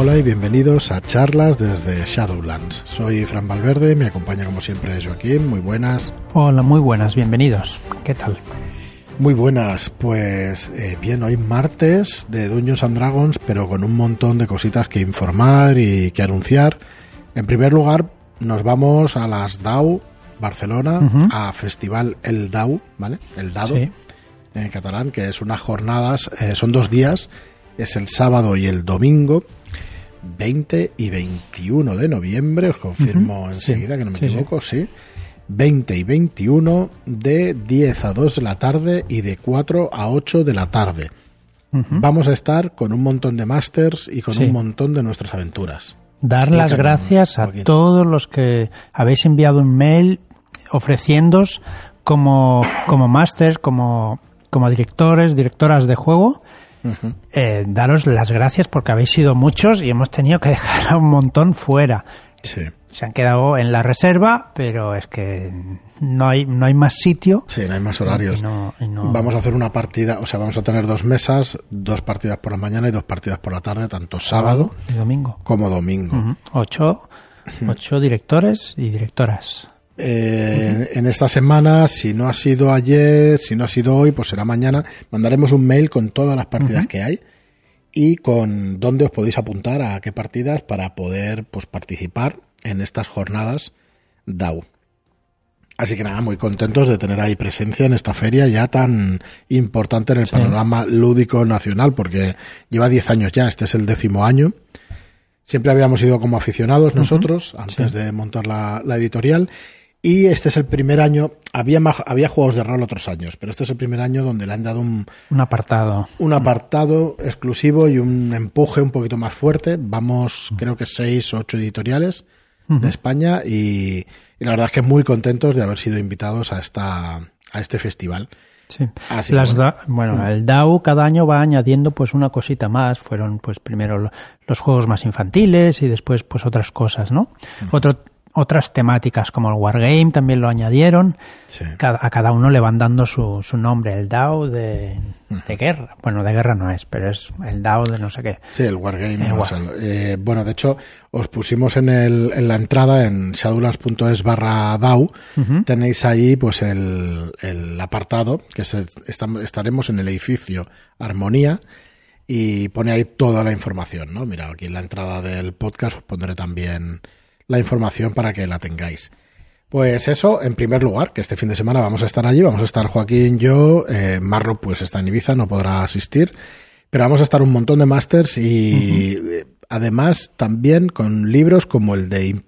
Hola y bienvenidos a charlas desde Shadowlands. Soy Fran Valverde, me acompaña como siempre Joaquín, muy buenas. Hola, muy buenas, bienvenidos. ¿Qué tal? Muy buenas, pues eh, bien, hoy martes de Dungeons and Dragons, pero con un montón de cositas que informar y que anunciar. En primer lugar, nos vamos a las DAO Barcelona, a Festival El DAO, ¿vale? El Dado, en catalán, que es unas jornadas, eh, son dos días, es el sábado y el domingo, 20 y 21 de noviembre, os confirmo enseguida que no me equivoco, sí. 20 y 21 de 10 a 2 de la tarde y de 4 a 8 de la tarde. Vamos a estar con un montón de masters y con un montón de nuestras aventuras. Dar las gracias a todos los que habéis enviado un mail ofreciéndos como, como masters, como, como directores, directoras de juego. Eh, daros las gracias porque habéis sido muchos y hemos tenido que dejar a un montón fuera. Sí se han quedado en la reserva, pero es que no hay no hay más sitio. Sí, no hay más horarios. Vamos a hacer una partida, o sea, vamos a tener dos mesas, dos partidas por la mañana y dos partidas por la tarde, tanto sábado, y domingo como domingo. ocho, ocho directores y directoras. Eh, en esta semana, si no ha sido ayer, si no ha sido hoy, pues será mañana. Mandaremos un mail con todas las partidas que hay y con dónde os podéis apuntar a qué partidas para poder pues participar en estas jornadas DAO. Así que nada, muy contentos de tener ahí presencia en esta feria ya tan importante en el panorama lúdico nacional, porque lleva 10 años ya, este es el décimo año. Siempre habíamos ido como aficionados nosotros, antes de montar la, editorial, y este es el primer año, había, había juegos de rol otros años, pero este es el primer año donde le han dado un, un apartado. Un apartado exclusivo y un empuje un poquito más fuerte. Vamos, creo que seis o ocho editoriales de España y, la verdad es que muy contentos de haber sido invitados a esta a este festival. Sí. Las bueno, el DAO cada año va añadiendo pues una cosita más. Fueron pues primero los juegos más infantiles y después pues otras cosas, ¿no? Otro otras temáticas como el Wargame también lo añadieron. a cada uno le van dando su, su nombre, el DAO de, guerra. Bueno, de guerra no es, pero es el DAO de no sé qué. Sí, el Wargame. Eh, bueno, de hecho, os pusimos en, el, en la entrada en shadowlands.es barra DAO. Tenéis ahí pues el, el apartado, que se, estaremos en el edificio Armonía y pone ahí toda la información, ¿no? Mira, aquí en la entrada del podcast os pondré también la información para que la tengáis. Pues eso, en primer lugar, que este fin de semana vamos a estar allí, vamos a estar Joaquín, yo, eh, Marlo pues está en Ibiza, no podrá asistir, pero vamos a estar un montón de másters y eh, además también con libros como el de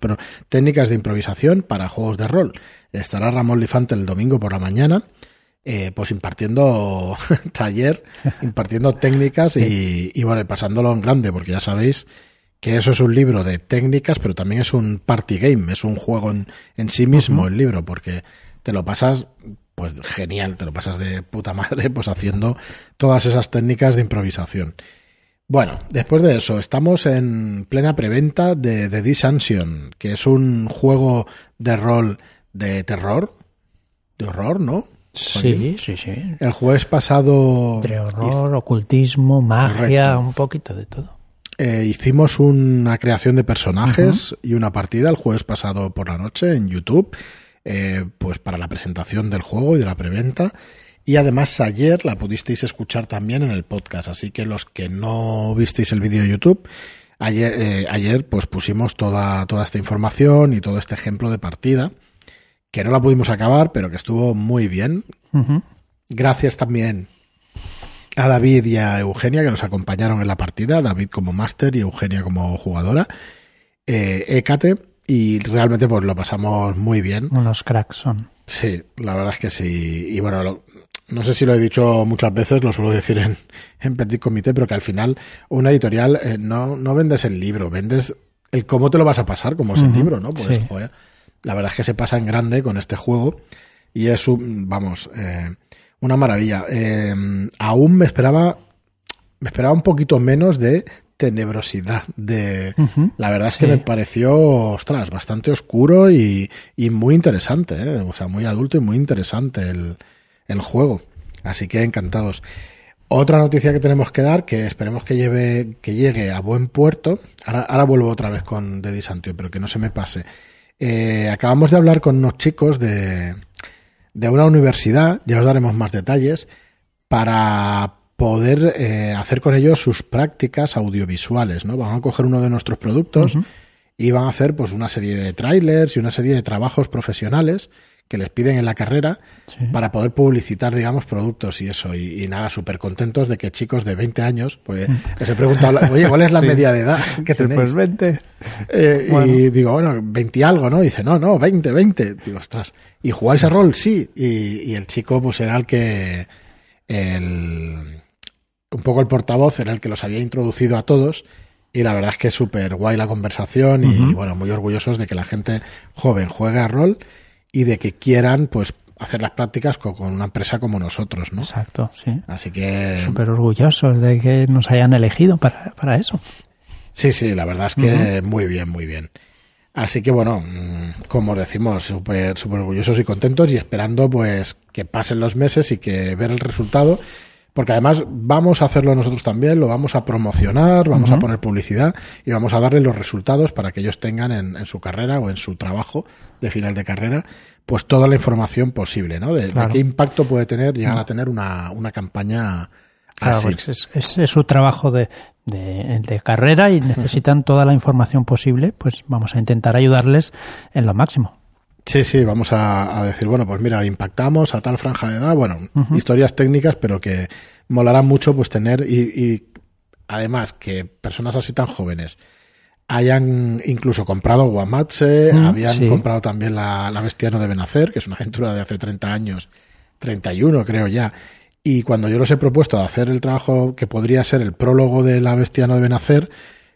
técnicas de improvisación para juegos de rol. Estará Ramón Lifante el domingo por la mañana, eh, pues impartiendo taller, impartiendo técnicas y, y bueno, pasándolo en grande, porque ya sabéis que eso es un libro de técnicas, pero también es un party game, es un juego en, sí mismo el libro, porque te lo pasas, pues genial, te lo pasas de puta madre, pues haciendo todas esas técnicas de improvisación. Bueno, después de eso, estamos en plena preventa de The Disanction, que es un juego de rol de terror, de horror, ¿no? Sí, sí, sí. El jueves pasado... De horror, ocultismo, magia, un poquito de todo. Eh, hicimos una creación de personajes y una partida el jueves pasado por la noche en YouTube, eh, pues para la presentación del juego y de la preventa. Y además ayer la pudisteis escuchar también en el podcast, así que los que no visteis el vídeo de YouTube, ayer, eh, ayer pues pusimos toda, toda esta información y todo este ejemplo de partida, que no la pudimos acabar, pero que estuvo muy bien. Gracias también a David y a Eugenia que nos acompañaron en la partida, David como máster y Eugenia como jugadora, eh, y realmente pues lo pasamos muy bien. Unos cracks son. Sí, la verdad es que sí. Y bueno, no sé si lo he dicho muchas veces, lo suelo decir en, en Petit Comité, pero que al final una editorial eh, no, no vendes el libro, vendes el cómo te lo vas a pasar, como es el libro, ¿no? Pues, joder, la verdad es que se pasa en grande con este juego y es un, vamos, eh, una maravilla. Eh, aún me esperaba, me esperaba un poquito menos de tenebrosidad. De, La verdad es que me pareció, ostras, bastante oscuro y, y muy interesante, ¿eh? o sea, muy adulto y muy interesante el, el juego. Así que encantados. Otra noticia que tenemos que dar, que esperemos que lleve, que llegue a buen puerto. Ahora, ahora vuelvo otra vez con Deddy Santio, pero que no se me pase. Eh, acabamos de hablar con unos chicos de, de una universidad, ya os daremos más detalles, para poder eh, hacer con ellos sus prácticas audiovisuales, ¿no? Van a coger uno de nuestros productos y van a hacer pues una serie de trailers y una serie de trabajos profesionales que les piden en la carrera para poder publicitar, digamos, productos y eso. Y, nada, súper contentos de que chicos de 20 años, pues les he preguntado, oye, ¿cuál es la media de edad que tenéis? Pues 20. Eh, y digo, bueno, 20 y algo, ¿no? Y dice, no, no, 20, 20. Digo, ostras. ¿Y jugáis a rol? Sí. Y, y el chico, pues era el que, el, un poco el portavoz, era el que los había introducido a todos. Y la verdad es que es súper guay la conversación y, bueno, muy orgullosos de que la gente joven juegue a rol y de que quieran pues hacer las prácticas con, una empresa como nosotros, ¿no? Exacto, sí. Así que... Súper orgullosos de que nos hayan elegido para, para eso. Sí, sí, la verdad es que muy bien, muy bien. Así que bueno, mm, como decimos, súper super orgullosos y contentos y esperando pues que pasen los meses y que ver el resultado porque además vamos a hacerlo nosotros también, lo vamos a promocionar, vamos a poner publicidad y vamos a darle los resultados para que ellos tengan en, su carrera o en su trabajo de final de carrera, pues toda la información posible, ¿no? De, qué impacto puede tener, llegar a tener una, una campaña así. Es, es, su trabajo de, de, carrera y necesitan toda la información posible, pues vamos a intentar ayudarles en lo máximo. Sí, sí, vamos a, decir, bueno, pues mira, impactamos a tal franja de edad, bueno, historias técnicas, pero que molará mucho pues tener y, además que personas así tan jóvenes hayan incluso comprado Guamatse, habían comprado también la, la Bestia no debe nacer, que es una aventura de hace 30 años, 31 creo ya, y cuando yo los he propuesto de hacer el trabajo que podría ser el prólogo de La Bestia no debe nacer,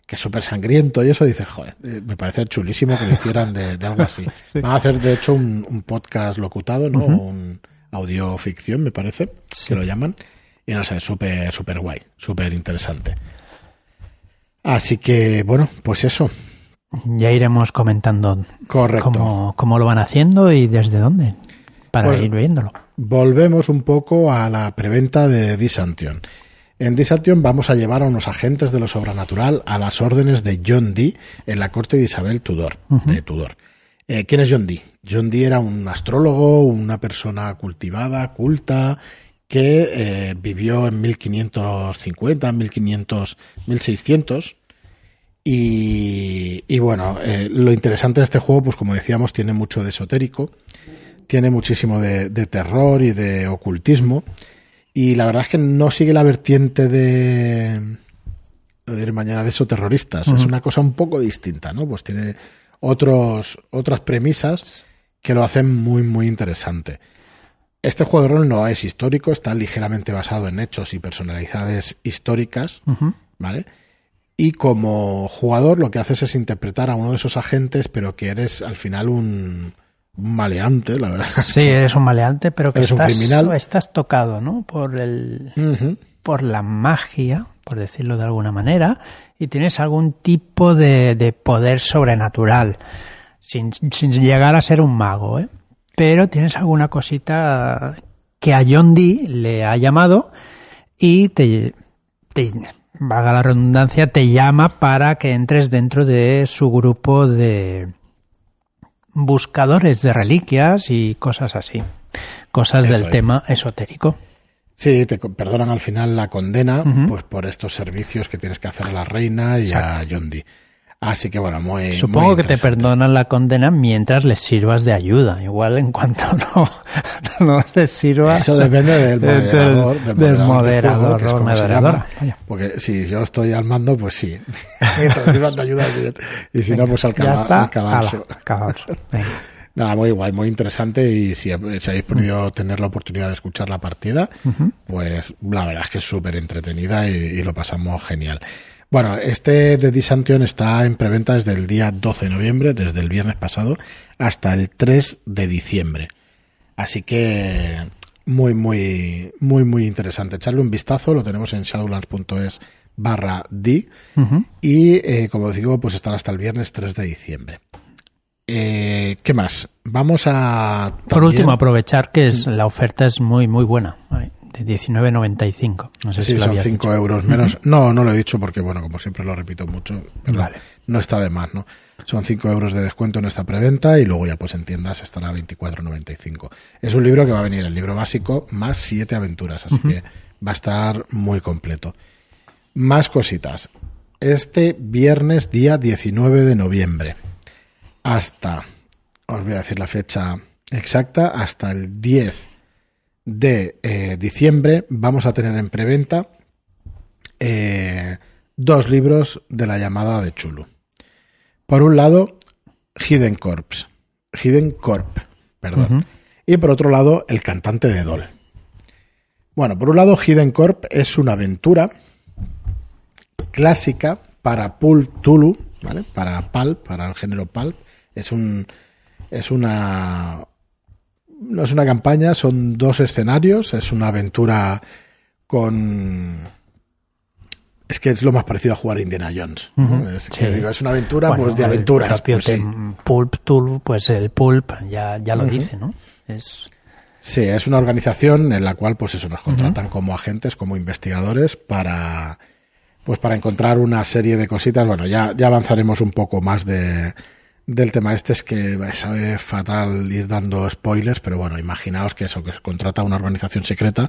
que es súper sangriento y eso, dices, joder, eh, me parece chulísimo que lo hicieran de, algo así. Van a hacer, de hecho, un, podcast locutado, ¿no? Un audioficción, me parece, que lo llaman. Y no sé, súper, súper guay, súper interesante. Así que, bueno, pues eso. Ya iremos comentando Correcto. Cómo, lo van haciendo y desde dónde, para pues ir viéndolo. Volvemos un poco a la preventa de Disantion. En Disation vamos a llevar a unos agentes de lo sobrenatural a las órdenes de John Dee en la corte de Isabel Tudor. de Tudor. Eh, ¿Quién es John Dee? John Dee era un astrólogo, una persona cultivada, culta, que eh, vivió en 1550, 1500, 1600. Y, y bueno, eh, lo interesante de este juego, pues como decíamos, tiene mucho de esotérico, tiene muchísimo de, de terror y de ocultismo. Y la verdad es que no sigue la vertiente de. Lo diré mañana de esos terroristas. Es una cosa un poco distinta, ¿no? Pues tiene otros, otras premisas que lo hacen muy, muy interesante. Este juego de rol no es histórico, está ligeramente basado en hechos y personalidades históricas, ¿vale? Y como jugador lo que haces es interpretar a uno de esos agentes, pero que eres al final un maleante, la verdad. Sí, eres un maleante, pero que estás, estás tocado, ¿no? Por el, por la magia, por decirlo de alguna manera, y tienes algún tipo de, de poder sobrenatural, sin, sin, llegar a ser un mago, ¿eh? Pero tienes alguna cosita que a John Dee le ha llamado y te, te valga la redundancia, te llama para que entres dentro de su grupo de, buscadores de reliquias y cosas así. Cosas del tema esotérico. Sí, te perdonan al final la condena pues por estos servicios que tienes que hacer a la reina y a Dee. Así que bueno, muy. Supongo que te perdonan la condena mientras les sirvas de ayuda. Igual en cuanto no, no les sirvas. Eso depende del moderador. Del, moderador, Porque si yo estoy al mando, pues sí. mientras sirvan de ayuda bien. Y si no, pues al, caba, Nada, muy guay, muy interesante y si, habéis podido tener la oportunidad de escuchar la partida, pues la verdad es que es súper entretenida y, lo pasamos genial. Bueno, este de Disantion está en preventa desde el día 12 de noviembre, desde el viernes pasado, hasta el 3 de diciembre. Así que muy, muy, muy, muy interesante. Echarle un vistazo, lo tenemos en shadowlands.es barra D. Y eh, como digo, pues estará hasta el viernes 3 de diciembre. Eh, ¿Qué más? Vamos a... Por último, aprovechar que es, la oferta es muy, muy buena de 19.95. No sé sí, si lo son habías 5 dicho. euros menos. No, no lo he dicho porque, bueno, como siempre lo repito mucho, pero Vale. no está de más, ¿no? Son 5 euros de descuento en esta preventa y luego ya pues en tiendas estará a 24,95. Es un libro que va a venir el libro básico más 7 aventuras, así que va a estar muy completo. Más cositas. Este viernes, día 19 de noviembre, hasta, os voy a decir la fecha exacta, hasta el 10 de eh, diciembre vamos a tener en preventa eh, dos libros de la llamada de Chulu. Por un lado, Hidden Corps, Hidden Corp, perdón. Y por otro lado, El cantante de Dol. Bueno, por un lado, Hidden Corp es una aventura clásica para Pulp Tulu, ¿vale? Para Pulp, para el género Pulp. Es un es una no es una campaña, son dos escenarios, es una aventura con es que es lo más parecido a jugar Indiana Jones. es, que sí. digo, es una aventura Bueno, pues de el aventuras. propio pues sí. Pulp Tool, pues el Pulp ya, ya lo dice, ¿no? Es, Sí, es una organización en la cual, pues eso, nos contratan como agentes, como investigadores para, pues para encontrar una serie de cositas. Bueno, ya, ya avanzaremos un poco más de, del tema este. Es que sabe fatal ir dando spoilers, pero bueno, imaginaos que eso, que se contrata una organización secreta,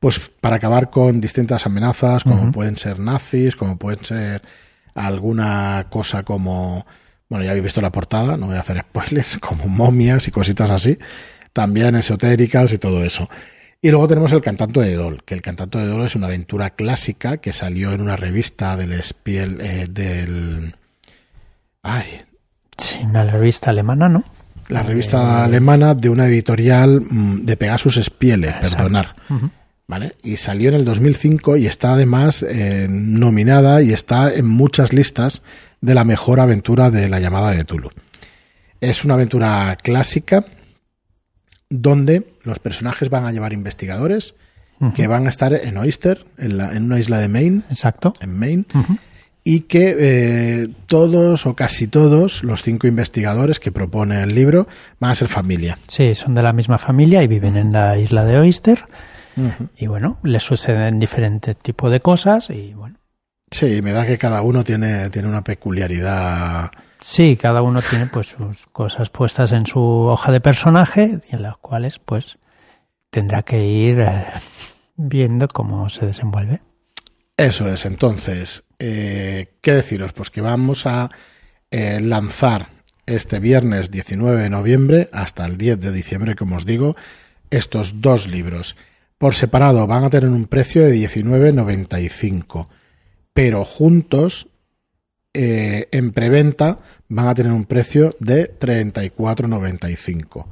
pues para acabar con distintas amenazas, como pueden ser nazis, como pueden ser alguna cosa como, bueno, ya habéis visto la portada, no voy a hacer spoilers, como momias y cositas así, también esotéricas y todo eso. Y luego tenemos el Cantante de Dol, que el Cantante de Dol es una aventura clásica que salió en una revista del Spiel, eh, del... Ay, sí, una revista alemana, ¿no? la revista alemana de una editorial mm, de Pegasus Spiele, Exacto. perdonar. ¿Vale? Y salió en el 2005 y está además eh, nominada y está en muchas listas de la mejor aventura de la llamada de Tulu. Es una aventura clásica donde los personajes van a llevar investigadores que van a estar en Oyster, en, la- en una isla de Maine, Exacto. en Maine, Ujú. Y que eh, todos o casi todos los cinco investigadores que propone el libro van a ser familia. Sí, son de la misma familia y viven en la isla de Oyster. Y bueno, les suceden diferentes tipos de cosas y bueno. Sí, me da que cada uno tiene, tiene una peculiaridad. Sí, cada uno tiene pues sus cosas puestas en su hoja de personaje y en las cuales pues tendrá que ir eh, viendo cómo se desenvuelve. Eso es, entonces, eh, ¿qué deciros? Pues que vamos a eh, lanzar este viernes 19 de noviembre hasta el 10 de diciembre, como os digo, estos dos libros. Por separado van a tener un precio de 19,95, pero juntos eh, en preventa van a tener un precio de 34,95,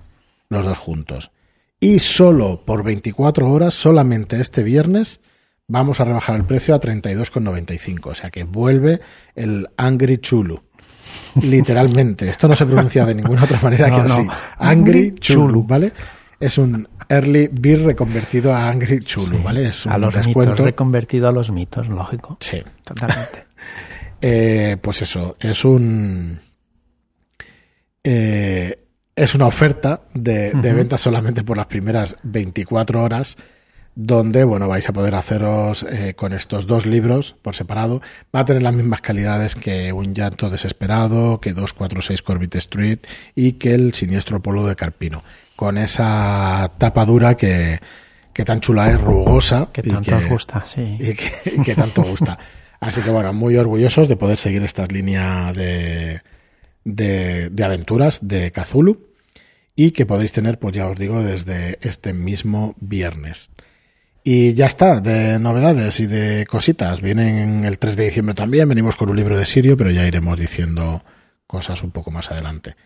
los dos juntos. Y solo por 24 horas, solamente este viernes, vamos a rebajar el precio a 32,95. O sea que vuelve el Angry Chulu. Literalmente. Esto no se pronuncia de ninguna otra manera No, que así. Angry Angry Chulu. ¿vale? Es un Early Beer reconvertido a Angry Chulu, Sí, ¿vale? Es un a los descuento. mitos, reconvertido a los mitos, lógico. Sí. Totalmente. Eh, pues eso, es un. eh, es una oferta de, de venta solamente por las primeras 24 horas, donde bueno vais a poder haceros eh, con estos dos libros por separado. Va a tener las mismas calidades que Un llanto desesperado, que 246 Corbett Street y que el siniestro polo de Carpino, con esa tapa dura que, que tan chula es, rugosa. Que tanto os gusta, sí. y que, y que tanto gusta. Así que bueno, muy orgullosos de poder seguir esta línea de, de, de aventuras de Cthulhu y que podréis tener, pues ya os digo, desde este mismo viernes. Y ya está, de novedades y de cositas. Vienen el 3 de diciembre también, venimos con un libro de Sirio, pero ya iremos diciendo cosas un poco más adelante.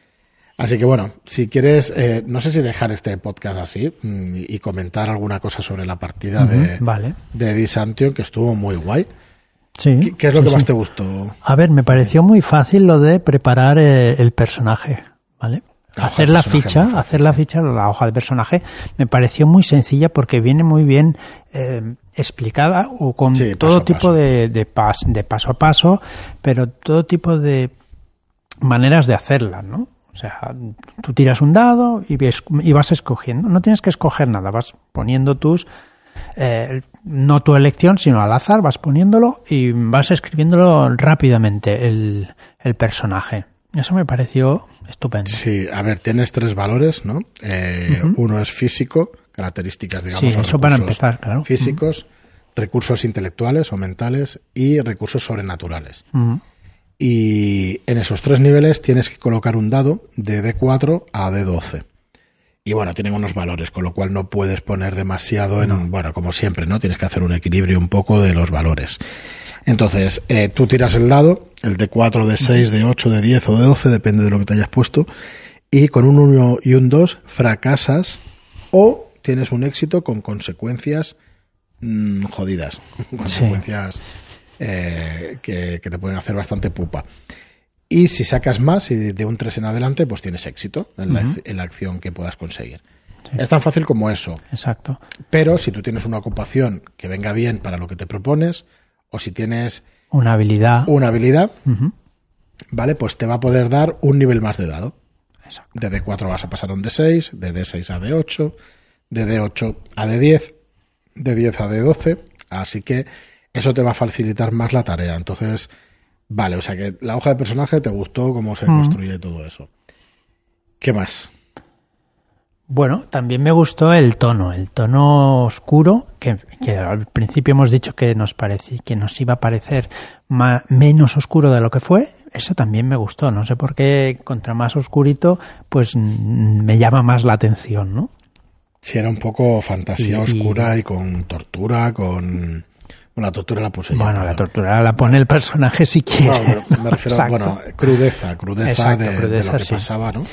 Así que bueno, si quieres, eh, no sé si dejar este podcast así mm, y comentar alguna cosa sobre la partida de, vale. de Disantion, que estuvo muy guay. Sí. ¿Qué, qué es lo sí, que más sí. te gustó? A ver, me pareció muy fácil lo de preparar eh, el personaje, ¿vale? La hacer la ficha, hacer la ficha, la hoja de personaje, me pareció muy sencilla porque viene muy bien eh, explicada o con Sí, todo tipo de, de, pas- de paso a paso, pero todo tipo de maneras de hacerla, ¿no? O sea, tú tiras un dado y, ves- y vas escogiendo. No tienes que escoger nada, vas poniendo tus eh, no tu elección, sino al azar, vas poniéndolo y vas escribiéndolo rápidamente el, el personaje. Eso me pareció estupendo. Sí, a ver, tienes tres valores, ¿no? Eh, Uno es físico, características, digamos. Sí, eso para empezar, claro. Físicos, recursos intelectuales o mentales y recursos sobrenaturales. Y en esos tres niveles tienes que colocar un dado de D4 a D12. Y bueno, tienen unos valores, con lo cual no puedes poner demasiado en, bueno, como siempre, ¿no? Tienes que hacer un equilibrio un poco de los valores. Entonces, eh, tú tiras el dado, el de 4, de 6, de 8, de 10 o de 12, depende de lo que te hayas puesto, y con un 1 y un 2 fracasas o tienes un éxito con consecuencias mmm, jodidas, consecuencias eh, que, que te pueden hacer bastante pupa. Y si sacas más y de un 3 en adelante, pues tienes éxito en, la, en la acción que puedas conseguir. Sí. Es tan fácil como eso. Exacto. Pero si tú tienes una ocupación que venga bien para lo que te propones, o si tienes una habilidad, una habilidad uh -huh. ¿vale? Pues te va a poder dar un nivel más de dado. Exacto. De D4 vas a pasar a un D6, de D6 a D8, de D8 a D10, de 10 a D12. Así que eso te va a facilitar más la tarea. Entonces, Vale, o sea que la hoja de personaje te gustó cómo se mm. construye todo eso. ¿Qué más? Bueno, también me gustó el tono, el tono oscuro, que, que al principio hemos dicho que nos parecía, que nos iba a parecer más, menos oscuro de lo que fue. Eso también me gustó. No sé por qué contra más oscurito, pues me llama más la atención, ¿no? Sí, era un poco fantasía y, oscura y con tortura, con bueno, la tortura la puse yo. Bueno, perdón. la tortura la pone el personaje si quiere. No, me refiero a, bueno, crudeza, crudeza, Exacto, de, crudeza, de, lo que sí. pasaba, ¿no?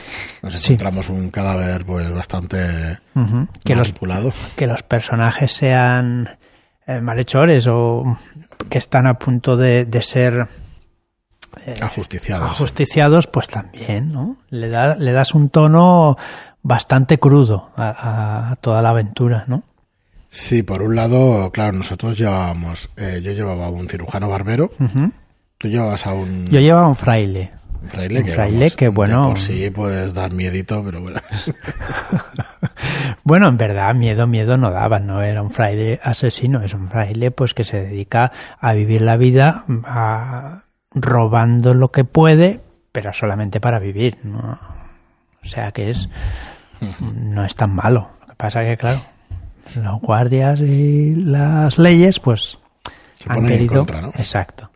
Nos sí. encontramos un cadáver pues bastante uh -huh. que manipulado. Los, que los personajes sean eh, malhechores o que están a punto de, de ser eh, ajusticiados. Ajusticiados, pues también, ¿no? Le, da, le das un tono bastante crudo a, a toda la aventura, ¿no? Sí, por un lado, claro, nosotros llevábamos, eh, yo llevaba un cirujano barbero, uh -huh. tú llevabas a un... Yo llevaba un fraile. Un fraile, un que, fraile vamos, que bueno... por sí puedes dar miedito, pero bueno. bueno, en verdad, miedo, miedo no daba, no era un fraile asesino, es un fraile pues que se dedica a vivir la vida a, robando lo que puede, pero solamente para vivir, ¿no? O sea que es... Uh -huh. No es tan malo. Lo que pasa que, claro los guardias y las leyes, pues Se han querido. Contra, ¿no? Exacto.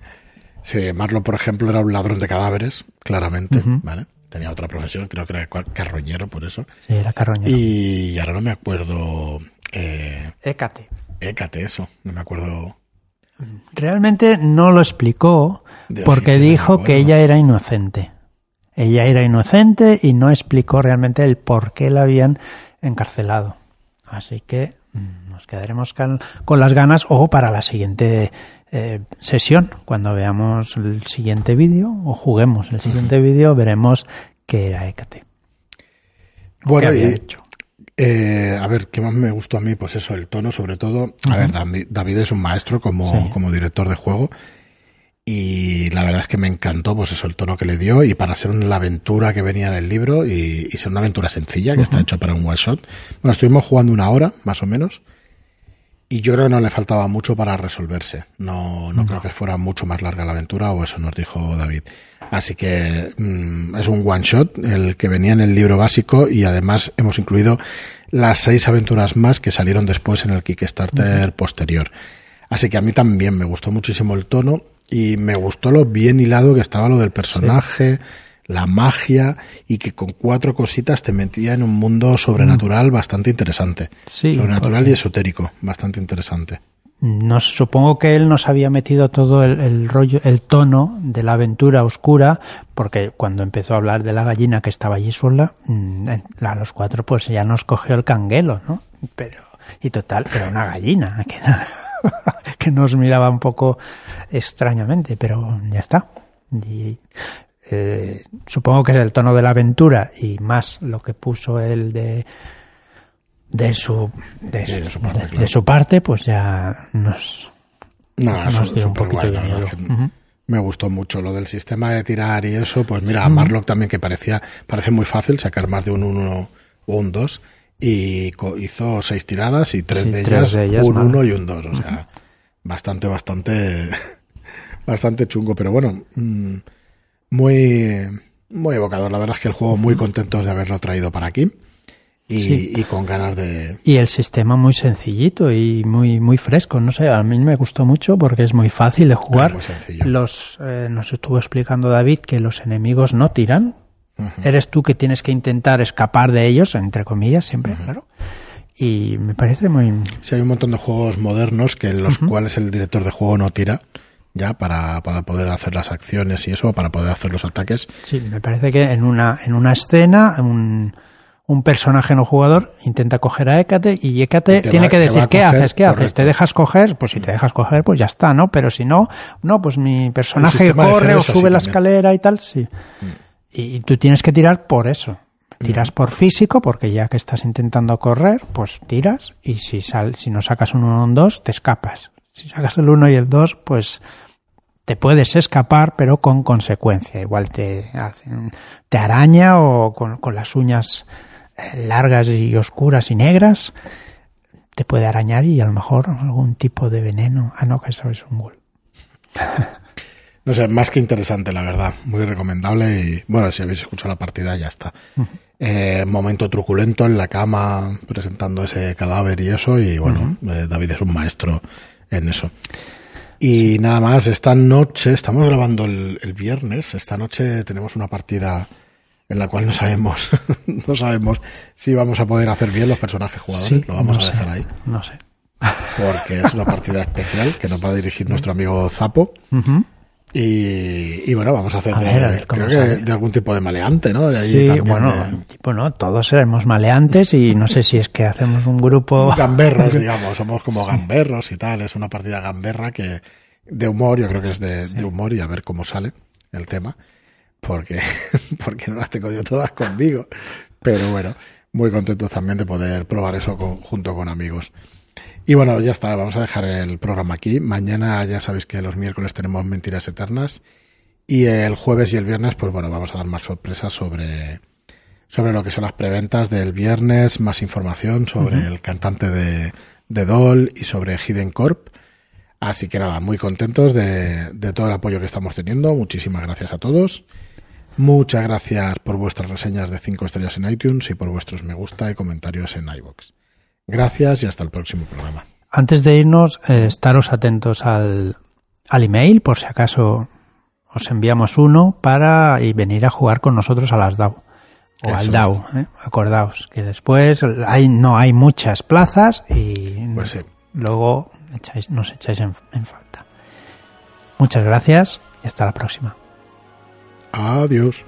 Sí, Marlon, por ejemplo, era un ladrón de cadáveres, claramente, uh -huh. ¿vale? Tenía otra profesión, creo que era carroñero, por eso. Sí, era carroñero. Y ahora no me acuerdo. Eh... Écate. Écate, eso, no me acuerdo. Realmente no lo explicó porque dijo que ella era inocente. Ella era inocente y no explicó realmente el por qué la habían encarcelado. Así que nos quedaremos con, con las ganas o para la siguiente eh, sesión, cuando veamos el siguiente vídeo o juguemos el siguiente uh -huh. vídeo, veremos qué era Hécate. Bueno, había y, hecho. Eh, a ver, ¿qué más me gustó a mí? Pues eso, el tono, sobre todo. Uh -huh. A ver, David es un maestro como, sí. como director de juego. Y la verdad es que me encantó, pues eso, el tono que le dio. Y para ser una aventura que venía en el libro y, y ser una aventura sencilla, que uh -huh. está hecho para un one shot. Bueno, estuvimos jugando una hora, más o menos. Y yo creo que no le faltaba mucho para resolverse. No, no, creo que fuera mucho más larga la aventura, o eso nos dijo David. Así que mmm, es un one shot, el que venía en el libro básico, y además hemos incluido las seis aventuras más que salieron después en el Kickstarter posterior. Así que a mí también me gustó muchísimo el tono y me gustó lo bien hilado que estaba lo del personaje, sí. la magia y que con cuatro cositas te metía en un mundo sobrenatural mm. bastante interesante. Sí, sobrenatural porque... y esotérico, bastante interesante. No, supongo que él nos había metido todo el, el, rollo, el tono de la aventura oscura, porque cuando empezó a hablar de la gallina que estaba allí sola, mm, a los cuatro pues ya nos cogió el canguelo, ¿no? Pero, y total, era una gallina, que, que nos miraba un poco extrañamente, pero ya está. Y eh, supongo que es el tono de la aventura y más lo que puso él de de su de, sí, su, de, su, parte, de, claro. de su, parte, pues ya nos, no, nos dio un poquito guay, de miedo. Uh -huh. Me gustó mucho lo del sistema de tirar y eso, pues mira, a Marlock también que parecía parece muy fácil sacar más de un 1 o un 2 y hizo seis tiradas y tres, Sí, de, tres ellas, de ellas un mal. uno y un dos. O sea, bastante, bastante, bastante chungo. Pero bueno, mm, muy, muy evocador. La verdad es que el juego muy contentos de haberlo traído para aquí y, Sí. y con ganas de... Y el sistema muy sencillito y muy muy fresco, no sé, a mí me gustó mucho porque es muy fácil de jugar. muy sencillo. Los eh, nos estuvo explicando David que los enemigos no tiran. Eres tú que tienes que intentar escapar de ellos, entre comillas, siempre, claro. Y me parece muy Sí, hay un montón de juegos modernos que en los cuales el director de juego no tira ya para, para poder hacer las acciones y eso, para poder hacer los ataques. Sí, me parece que en una, en una escena un, un personaje no jugador intenta coger a Hécate y Hécate tiene va- que decir, ¿qué coger, haces? ¿Qué haces? ¿Te dejas coger? Pues si te dejas coger, pues ya está, ¿no? Pero si no, no, pues mi personaje corre o sube la también. escalera y tal, sí. Y, y tú tienes que tirar por eso. Tiras por físico, porque ya que estás intentando correr, pues tiras, y si sal, si no sacas un 1 o un 2, te escapas. Si sacas el 1 y el 2, pues te puedes escapar, pero con consecuencia. Igual te hacen, te araña o con, con las uñas eh, largas y oscuras y negras, te puede arañar y a lo mejor algún tipo de veneno. Ah, no, que eso es un ghoul. No sé, más que interesante, la verdad. Muy recomendable y, bueno, si habéis escuchado la partida, ya está. Eh, momento truculento en la cama, presentando ese cadáver y eso, y bueno, eh, David es un maestro en eso. Y nada más, esta noche, estamos grabando el, el viernes, esta noche tenemos una partida en la cual no sabemos, no sabemos si vamos a poder hacer bien los personajes jugadores, lo vamos no a sé, dejar ahí, No sé. porque es una partida especial que nos va a dirigir nuestro amigo Zapo. Y, y bueno, vamos a hacer A de, ver, a ver cómo creo que sale. de algún tipo de maleante, ¿no? De Sí, bueno, de- tipo, no, todos seremos maleantes y no sé si es que hacemos un grupo... gamberros, digamos, somos como gamberros y tal. Es una partida gamberra que de humor, yo creo que es de, de humor y a ver cómo sale el tema, porque, porque no las tengo yo todas conmigo. Pero bueno, muy contentos también de poder probar eso con- junto con amigos. Y bueno, ya está, vamos a dejar el programa aquí. Mañana ya sabéis que los miércoles tenemos Mentiras Eternas. Y el jueves y el viernes, pues bueno, vamos a dar más sorpresas sobre, sobre lo que son las preventas del viernes, más información sobre el cantante de, de Doll y sobre Hidden Corp. Así que nada, muy contentos de, de todo el apoyo que estamos teniendo. Muchísimas gracias a todos. Muchas gracias por vuestras reseñas de 5 estrellas en iTunes y por vuestros me gusta y comentarios en iVoox. Gracias y hasta el próximo programa. Antes de irnos, eh, estaros atentos al, al email, por si acaso os enviamos uno para y venir a jugar con nosotros a las DAO. O Eso al. DAO, ¿eh? acordaos que después hay, no hay muchas plazas y Pues sí. luego echáis, nos echáis en, en falta. Muchas gracias y hasta la próxima. Adiós.